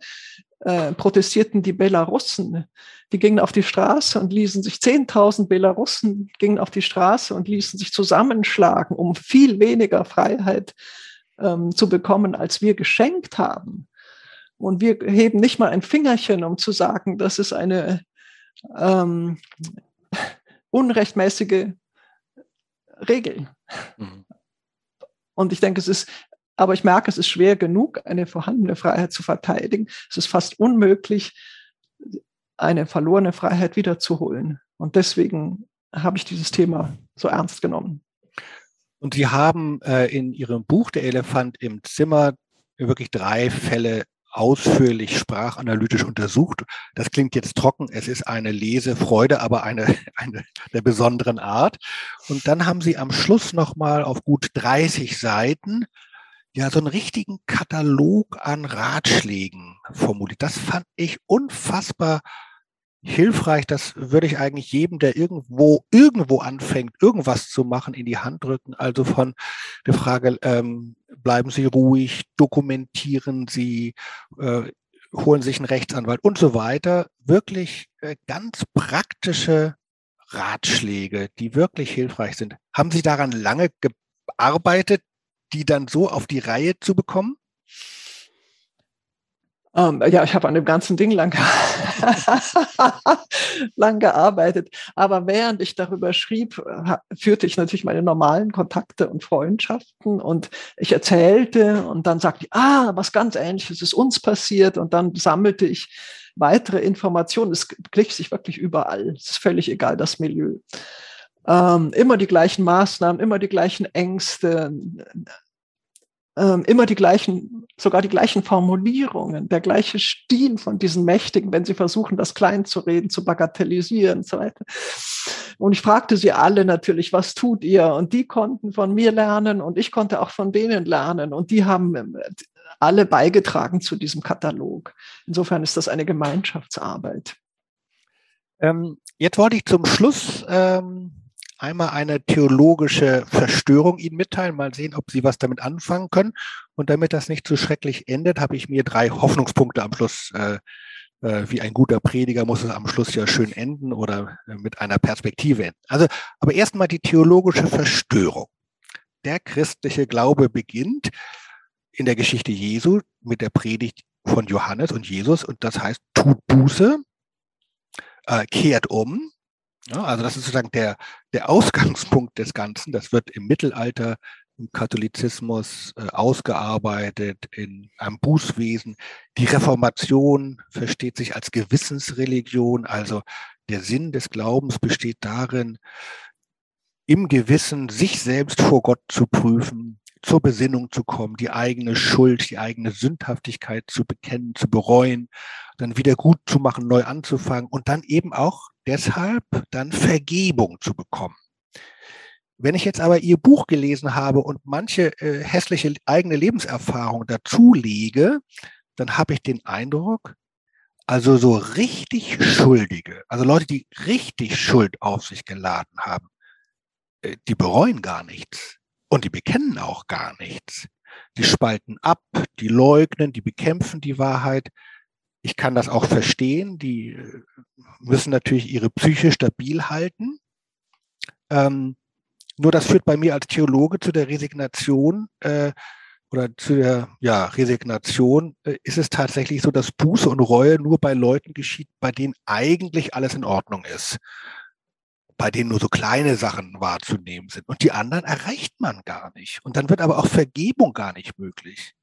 äh, protestierten die Belarussen. Die gingen auf die Straße und ließen sich, 10.000 Belarussen gingen auf die Straße und ließen sich zusammenschlagen, um viel weniger Freiheit ähm, zu bekommen, als wir geschenkt haben. Und wir heben nicht mal ein Fingerchen, um zu sagen, das ist eine ähm, unrechtmäßige Regel. Mhm. Und ich denke, es ist aber ich merke, es ist schwer genug, eine vorhandene Freiheit zu verteidigen. Es ist fast unmöglich, eine verlorene Freiheit wiederzuholen. Und deswegen habe ich dieses Thema so ernst genommen. Und Sie haben äh, in Ihrem Buch Der Elefant im Zimmer wirklich drei Fälle ausführlich sprachanalytisch untersucht. Das klingt jetzt trocken, es ist eine Lesefreude, aber eine, [LAUGHS] eine der besonderen Art. Und dann haben Sie am Schluss nochmal auf gut 30 Seiten ja so einen richtigen Katalog an Ratschlägen formuliert. Das fand ich unfassbar hilfreich. Das würde ich eigentlich jedem, der irgendwo, irgendwo anfängt, irgendwas zu machen, in die Hand drücken. Also von der Frage, ähm, bleiben Sie ruhig, dokumentieren Sie, äh, holen sich einen Rechtsanwalt und so weiter. Wirklich äh, ganz praktische Ratschläge, die wirklich hilfreich sind. Haben Sie daran lange gearbeitet, die dann so auf die Reihe zu bekommen? Ähm, ja, ich habe an dem ganzen Ding lang, [LAUGHS] lang gearbeitet. Aber während ich darüber schrieb, führte ich natürlich meine normalen Kontakte und Freundschaften und ich erzählte und dann sagte ich, ah, was ganz Ähnliches ist uns passiert und dann sammelte ich weitere Informationen. Es glich sich wirklich überall. Es ist völlig egal, das Milieu. Ähm, immer die gleichen Maßnahmen, immer die gleichen Ängste, ähm, immer die gleichen, sogar die gleichen Formulierungen, der gleiche Stil von diesen Mächtigen, wenn sie versuchen, das klein zu reden, zu bagatellisieren und so weiter. Und ich fragte sie alle natürlich, was tut ihr? Und die konnten von mir lernen und ich konnte auch von denen lernen. Und die haben ähm, alle beigetragen zu diesem Katalog. Insofern ist das eine Gemeinschaftsarbeit. Ähm, jetzt wollte ich zum Schluss ähm einmal eine theologische Verstörung Ihnen mitteilen, mal sehen, ob Sie was damit anfangen können. Und damit das nicht zu so schrecklich endet, habe ich mir drei Hoffnungspunkte am Schluss. Äh, äh, wie ein guter Prediger muss es am Schluss ja schön enden oder äh, mit einer Perspektive enden. Also, aber erstmal die theologische Verstörung. Der christliche Glaube beginnt in der Geschichte Jesu mit der Predigt von Johannes und Jesus und das heißt, tut Buße, äh, kehrt um, ja, also das ist sozusagen der, der Ausgangspunkt des Ganzen. Das wird im Mittelalter im Katholizismus äh, ausgearbeitet, in einem Bußwesen. Die Reformation versteht sich als Gewissensreligion, also der Sinn des Glaubens besteht darin, im Gewissen sich selbst vor Gott zu prüfen, zur Besinnung zu kommen, die eigene Schuld, die eigene Sündhaftigkeit zu bekennen, zu bereuen, dann wieder gut zu machen, neu anzufangen und dann eben auch deshalb dann Vergebung zu bekommen. Wenn ich jetzt aber Ihr Buch gelesen habe und manche äh, hässliche eigene Lebenserfahrung dazulege, dann habe ich den Eindruck, also so richtig Schuldige, also Leute, die richtig Schuld auf sich geladen haben, äh, die bereuen gar nichts und die bekennen auch gar nichts. Die spalten ab, die leugnen, die bekämpfen die Wahrheit. Ich kann das auch verstehen. Die äh, müssen natürlich ihre Psyche stabil halten. Ähm, nur das führt bei mir als Theologe zu der Resignation äh, oder zu der ja, Resignation äh, ist es tatsächlich so, dass Buße und Reue nur bei Leuten geschieht, bei denen eigentlich alles in Ordnung ist. Bei denen nur so kleine Sachen wahrzunehmen sind. Und die anderen erreicht man gar nicht. Und dann wird aber auch Vergebung gar nicht möglich.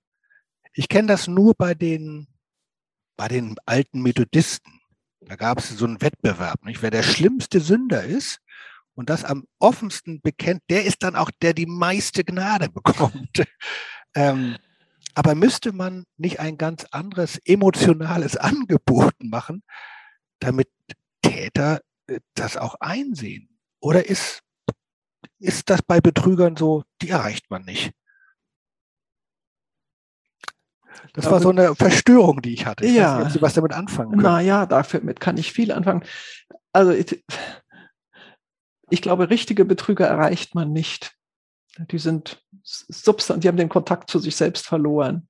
Ich kenne das nur bei den bei den alten Methodisten. Da gab es so einen Wettbewerb, nicht? Wer der schlimmste Sünder ist und das am offensten bekennt, der ist dann auch der, die meiste Gnade [LAUGHS] bekommt. ähm, aber müsste man nicht ein ganz anderes emotionales [LAUGHS] Angebot machen, damit Täter äh, das auch einsehen? Oder ist, ist das bei Betrügern so, die erreicht man nicht? Das war so eine Verstörung, die ich hatte. Ich ja. weiß nicht, ob Sie was damit anfangen können. Naja, damit kann ich viel anfangen. Also ich, ich glaube, richtige Betrüger erreicht man nicht. Die sind substant, die haben den Kontakt zu sich selbst verloren.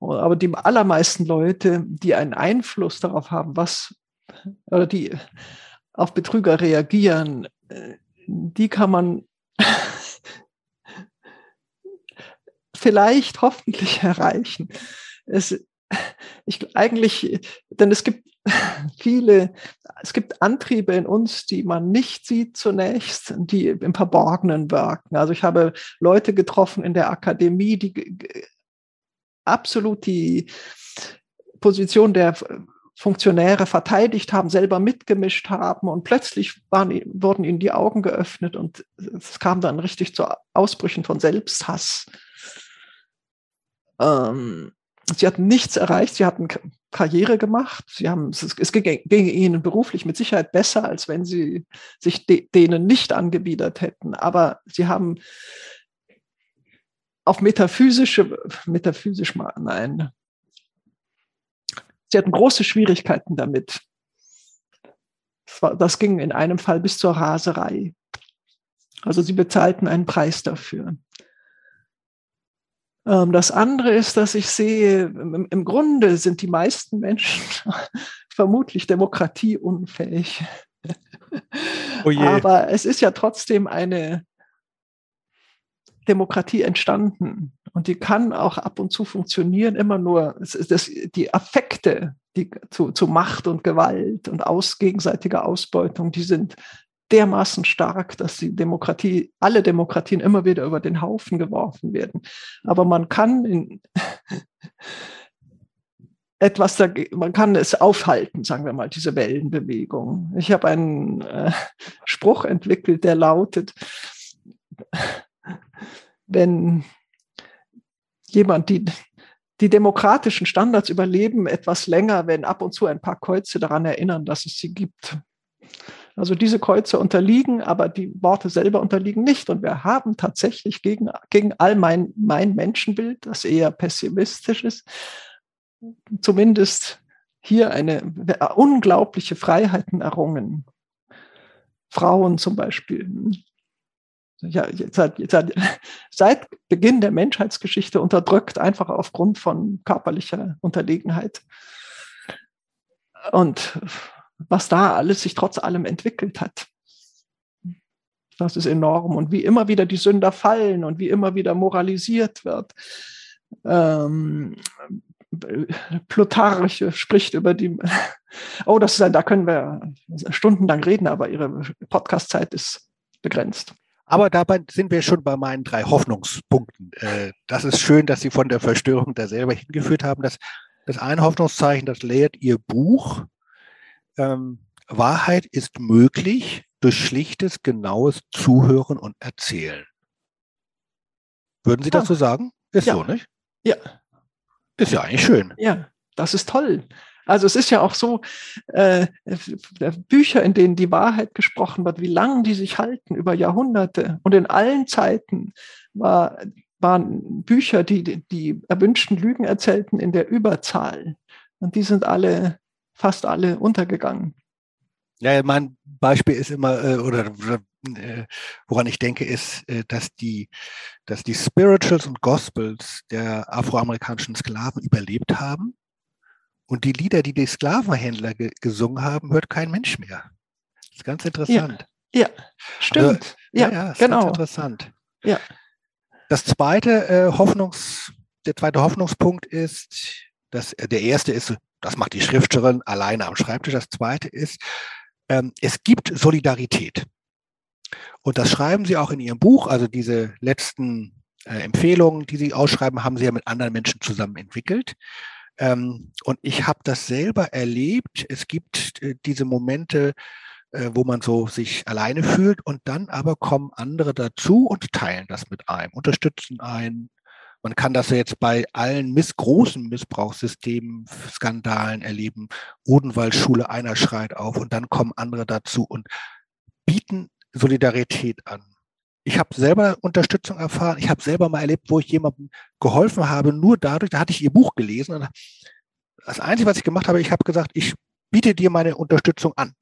Aber die allermeisten Leute, die einen Einfluss darauf haben, was oder die auf Betrüger reagieren, äh, die kann man vielleicht hoffentlich [LAUGHS] erreichen es, ich eigentlich, denn es gibt [LAUGHS] viele, es gibt Antriebe in uns, die man nicht sieht zunächst, die im Verborgenen wirken. Also ich habe Leute getroffen in der Akademie, die absolut die Position der Funktionäre verteidigt haben, selber mitgemischt haben und plötzlich waren, wurden ihnen die Augen geöffnet und es kam dann richtig zu Ausbrüchen von Selbsthass. Ähm, Sie hatten nichts erreicht, sie hatten Karriere gemacht, sie haben, es, es ging, ihnen beruflich mit Sicherheit besser, als wenn sie sich de, denen nicht angebiedert hätten. Aber sie haben auf metaphysische, metaphysisch mal, nein, sie hatten große Schwierigkeiten damit. Das, war, das ging in einem Fall bis zur Raserei. Also sie bezahlten einen Preis dafür. Ähm, das andere ist, dass ich sehe, im Grunde sind die meisten Menschen [LAUGHS] vermutlich demokratieunfähig. [LAUGHS] Oh Aber es ist ja trotzdem eine Demokratie entstanden und die kann auch ab und zu funktionieren, immer nur das, die Affekte die, zu, zu Macht und Gewalt und aus, gegenseitiger Ausbeutung, die sind dermaßen stark, dass die Demokratie, alle Demokratien immer wieder über den Haufen geworfen werden. Aber man kann [LAUGHS] etwas, man kann es aufhalten, sagen wir mal, diese Wellenbewegung. Ich habe einen äh, Spruch entwickelt, der lautet, wenn jemand die, die demokratischen Standards überleben etwas länger, wenn ab und zu ein paar Kreuze daran erinnern, dass es sie gibt. Also diese Kreuze unterliegen, aber die Worte selber unterliegen nicht. Und wir haben tatsächlich gegen, gegen all mein, mein Menschenbild, das eher pessimistisch ist, zumindest hier eine unglaubliche Freiheiten errungen. Frauen zum Beispiel. Ja, seit, seit, seit Beginn der Menschheitsgeschichte unterdrückt, einfach aufgrund von körperlicher Unterlegenheit. Und was da alles sich trotz allem entwickelt hat. Das ist enorm. Und wie immer wieder die Sünder fallen und wie immer wieder moralisiert wird. Ähm, Plutarch spricht über die. [LAUGHS] Oh, das ist da können wir stundenlang reden, aber Ihre Podcastzeit ist begrenzt. Aber dabei sind wir schon bei meinen drei Hoffnungspunkten. Äh, das ist schön, dass Sie von der Verstörung da selber hingeführt haben. Das, das eine Hoffnungszeichen, das lehrt Ihr Buch. Ähm, Wahrheit ist möglich durch schlichtes, genaues Zuhören und Erzählen. Würden Sie dazu sagen? Ist ja. so, nicht? Ja. Ist ja eigentlich schön. Ja, das ist toll. Also es ist ja auch so, äh, Bücher, in denen die Wahrheit gesprochen wird, wie lange die sich halten über Jahrhunderte. Und in allen Zeiten war, waren Bücher, die die erwünschten Lügen erzählten, in der Überzahl. Und die sind alle, fast alle untergegangen. Ja, mein Beispiel ist immer, äh, oder äh, woran ich denke, ist, äh, dass die, dass die Spirituals und Gospels der afroamerikanischen Sklaven überlebt haben. Und die Lieder, die die Sklavenhändler ge gesungen haben, hört kein Mensch mehr. Das ist ganz interessant. Ja, ja stimmt. Also, ja, ja, ist genau. ganz interessant. Ja. Das zweite Hoffnungs, der zweite Hoffnungspunkt ist, dass der erste ist, das macht die Schriftstellerin alleine am Schreibtisch. Das zweite ist, ähm, es gibt Solidarität. Und das schreiben Sie auch in Ihrem Buch. Also diese letzten äh, Empfehlungen, die Sie ausschreiben, haben Sie ja mit anderen Menschen zusammen entwickelt. Ähm, und ich habe das selber erlebt. Es gibt äh, diese Momente, äh, wo man so sich alleine fühlt und dann aber kommen andere dazu und teilen das mit einem, unterstützen einen. Man kann das ja jetzt bei allen miss großen Missbrauchssystemen, Skandalen erleben. Odenwaldschule, einer schreit auf und dann kommen andere dazu und bieten Solidarität an. Ich habe selber Unterstützung erfahren. Ich habe selber mal erlebt, wo ich jemandem geholfen habe, nur dadurch, da hatte ich ihr Buch gelesen. Und das Einzige, was ich gemacht habe, ich habe gesagt, ich biete dir meine Unterstützung an.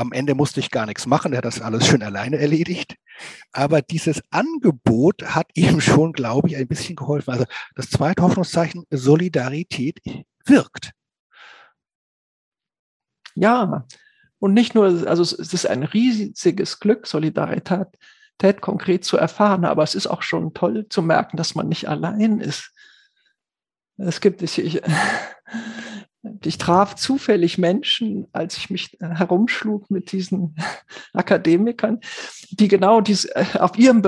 Am Ende musste ich gar nichts machen, er hat das alles schön alleine erledigt. Aber dieses Angebot hat [LAUGHS] ihm schon, glaube ich, ein bisschen geholfen. Also das zweite Hoffnungszeichen, Solidarität wirkt. Ja, und nicht nur, also es ist ein riesiges Glück, Solidarität konkret zu erfahren, aber es ist auch schon toll zu merken, dass man nicht allein ist. Es gibt, ich, ich, ich traf zufällig Menschen, als ich mich herumschlug mit diesen [LAUGHS] Akademikern, die genau dies, äh, auf ihrem,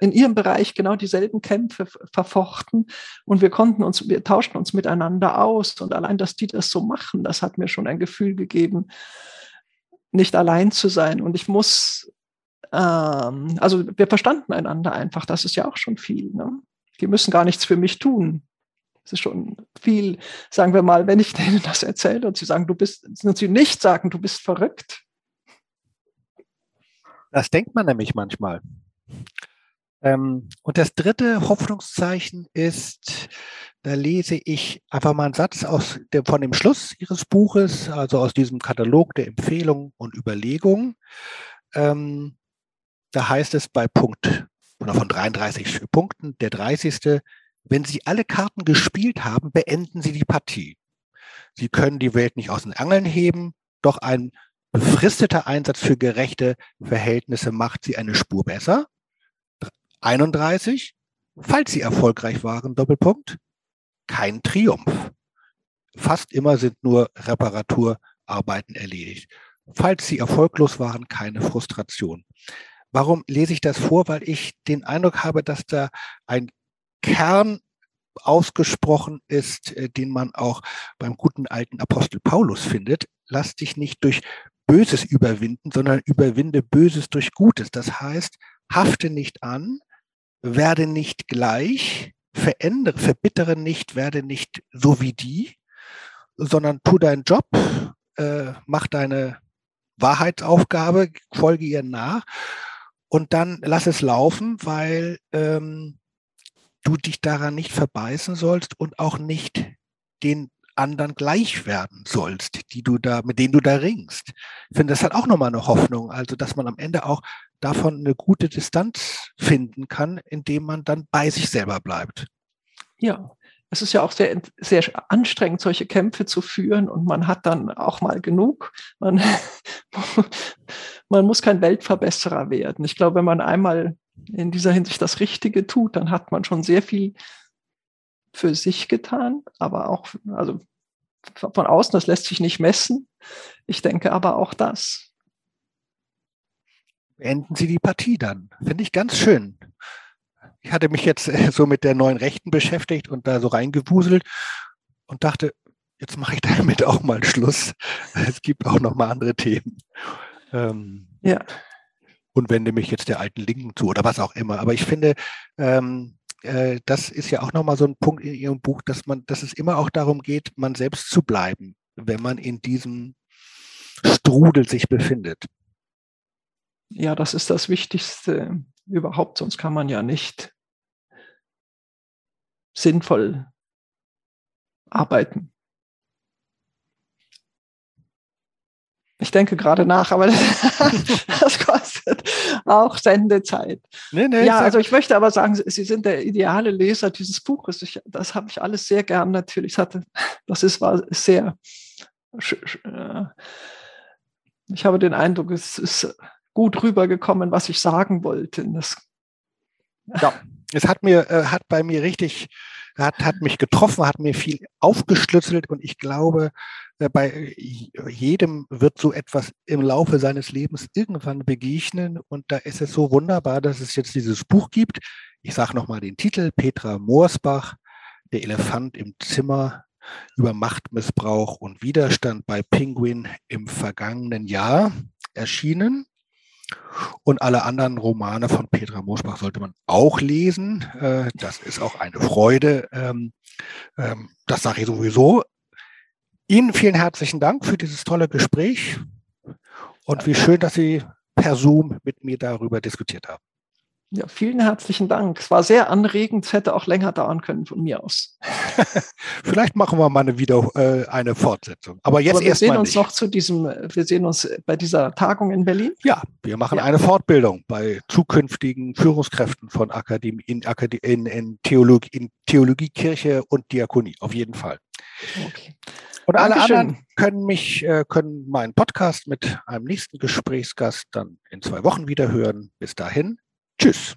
in ihrem Bereich genau dieselben Kämpfe verfochten. Und wir konnten uns, wir tauschten uns miteinander aus. Und allein, dass die das so machen, das hat mir schon ein Gefühl gegeben, nicht allein zu sein. Und ich muss, ähm, also wir verstanden einander einfach, das ist ja auch schon viel. Ne? Die müssen gar nichts für mich tun. Das ist schon viel, sagen wir mal, wenn ich [LAUGHS] denen das erzähle und sie sagen, du bist, und sie nicht sagen, du bist verrückt. Das denkt man nämlich manchmal. Ähm, und das dritte Hoffnungszeichen ist, da lese ich einfach mal einen Satz aus der, von dem Schluss Ihres Buches, also aus diesem Katalog der Empfehlungen und Überlegungen. Ähm, da heißt es bei Punkt oder von 33 Punkten, der 30. Wenn Sie alle Karten gespielt haben, beenden Sie die Partie. Sie können die Welt nicht aus den Angeln heben, doch ein befristeter Einsatz für gerechte Verhältnisse macht Sie eine Spur besser. 31. Falls Sie erfolgreich waren, Doppelpunkt, kein Triumph. Fast immer sind nur Reparaturarbeiten erledigt. Falls Sie erfolglos waren, keine Frustration. Warum lese ich das vor? Weil ich den Eindruck habe, dass da ein Kern ausgesprochen ist, äh, den man auch beim guten alten Apostel Paulus findet. Lass dich nicht durch Böses überwinden, sondern überwinde Böses durch Gutes. Das heißt, hafte nicht an, werde nicht gleich, verändere, verbittere nicht, werde nicht so wie die, sondern tu deinen Job, äh, mach deine Wahrheitsaufgabe, folge ihr nach und dann lass es laufen, weil ähm, du dich daran nicht verbeißen sollst und auch nicht den anderen gleich werden sollst, die du da, mit denen du da ringst. Ich finde, das hat auch nochmal eine Hoffnung, also dass man am Ende auch davon eine gute Distanz finden kann, indem man dann bei sich selber bleibt. Ja, es ist ja auch sehr, sehr anstrengend, solche Kämpfe zu führen und man hat dann auch mal genug. Man, [LAUGHS] man muss kein Weltverbesserer werden. Ich glaube, wenn man einmal in dieser Hinsicht das Richtige tut, dann hat man schon sehr viel für sich getan, aber auch, also von außen, das lässt sich nicht messen. Ich denke aber auch das. Beenden Sie die Partie dann. Finde ich ganz schön. Ich hatte mich jetzt äh, so mit der neuen Rechten beschäftigt und da so reingewuselt und dachte, jetzt mache ich damit [LAUGHS] auch mal Schluss. Es gibt auch noch mal andere Themen. Ähm, ja. Und wende mich jetzt der alten Linken zu oder was auch immer. Aber ich finde, ähm, äh, das ist ja auch noch mal so ein Punkt in Ihrem Buch, dass man, dass es immer auch darum geht, man selbst zu bleiben, wenn man in diesem Strudel sich befindet. Ja, das ist das Wichtigste überhaupt, sonst kann man ja nicht sinnvoll arbeiten. Ich denke gerade nach, aber [LAUGHS] das, kostet auch Sendezeit. Nee, nee, ja, also ich möchte aber sagen, Sie sind der ideale Leser dieses Buches. Ich, das habe ich alles sehr gern natürlich. Hatte, das ist, war sehr. Äh, ich habe den Eindruck, es ist gut rübergekommen, was ich sagen wollte. Das, ja, es hat mir, äh, hat bei mir richtig, hat, hat mich getroffen, hat mir viel aufgeschlüsselt und ich glaube, äh, bei jedem wird so etwas im Laufe seines Lebens irgendwann begegnen und da ist es so wunderbar, dass es jetzt dieses Buch gibt. Ich sage nochmal den Titel, Petra Moorsbach, Der Elefant im Zimmer über Machtmissbrauch und Widerstand bei Penguin im vergangenen Jahr erschienen. Und alle anderen Romane von Petra Moschbach sollte man auch lesen. Äh, das ist auch eine Freude. Ähm, ähm, das sage ich sowieso. Ihnen vielen herzlichen Dank für dieses tolle Gespräch und wie schön, dass Sie per Zoom mit mir darüber diskutiert haben. Ja, vielen herzlichen Dank. Es war sehr anregend. Es hätte auch länger dauern können von mir aus. [LAUGHS] Vielleicht machen wir mal eine, wieder, äh, eine Fortsetzung. Aber jetzt Aber wir sehen uns nicht. noch zu diesem, wir sehen uns bei dieser Tagung in Berlin. Ja, wir machen ja. eine Fortbildung bei zukünftigen Führungskräften von Akademie in, Akademie, in, in, Theologie, in Theologie, Kirche und Diakonie. Auf jeden Fall. Okay. Und alle Dankeschön. anderen können mich, äh, können meinen Podcast mit einem nächsten Gesprächsgast dann in zwei Wochen wieder hören. Bis dahin. Tschüss.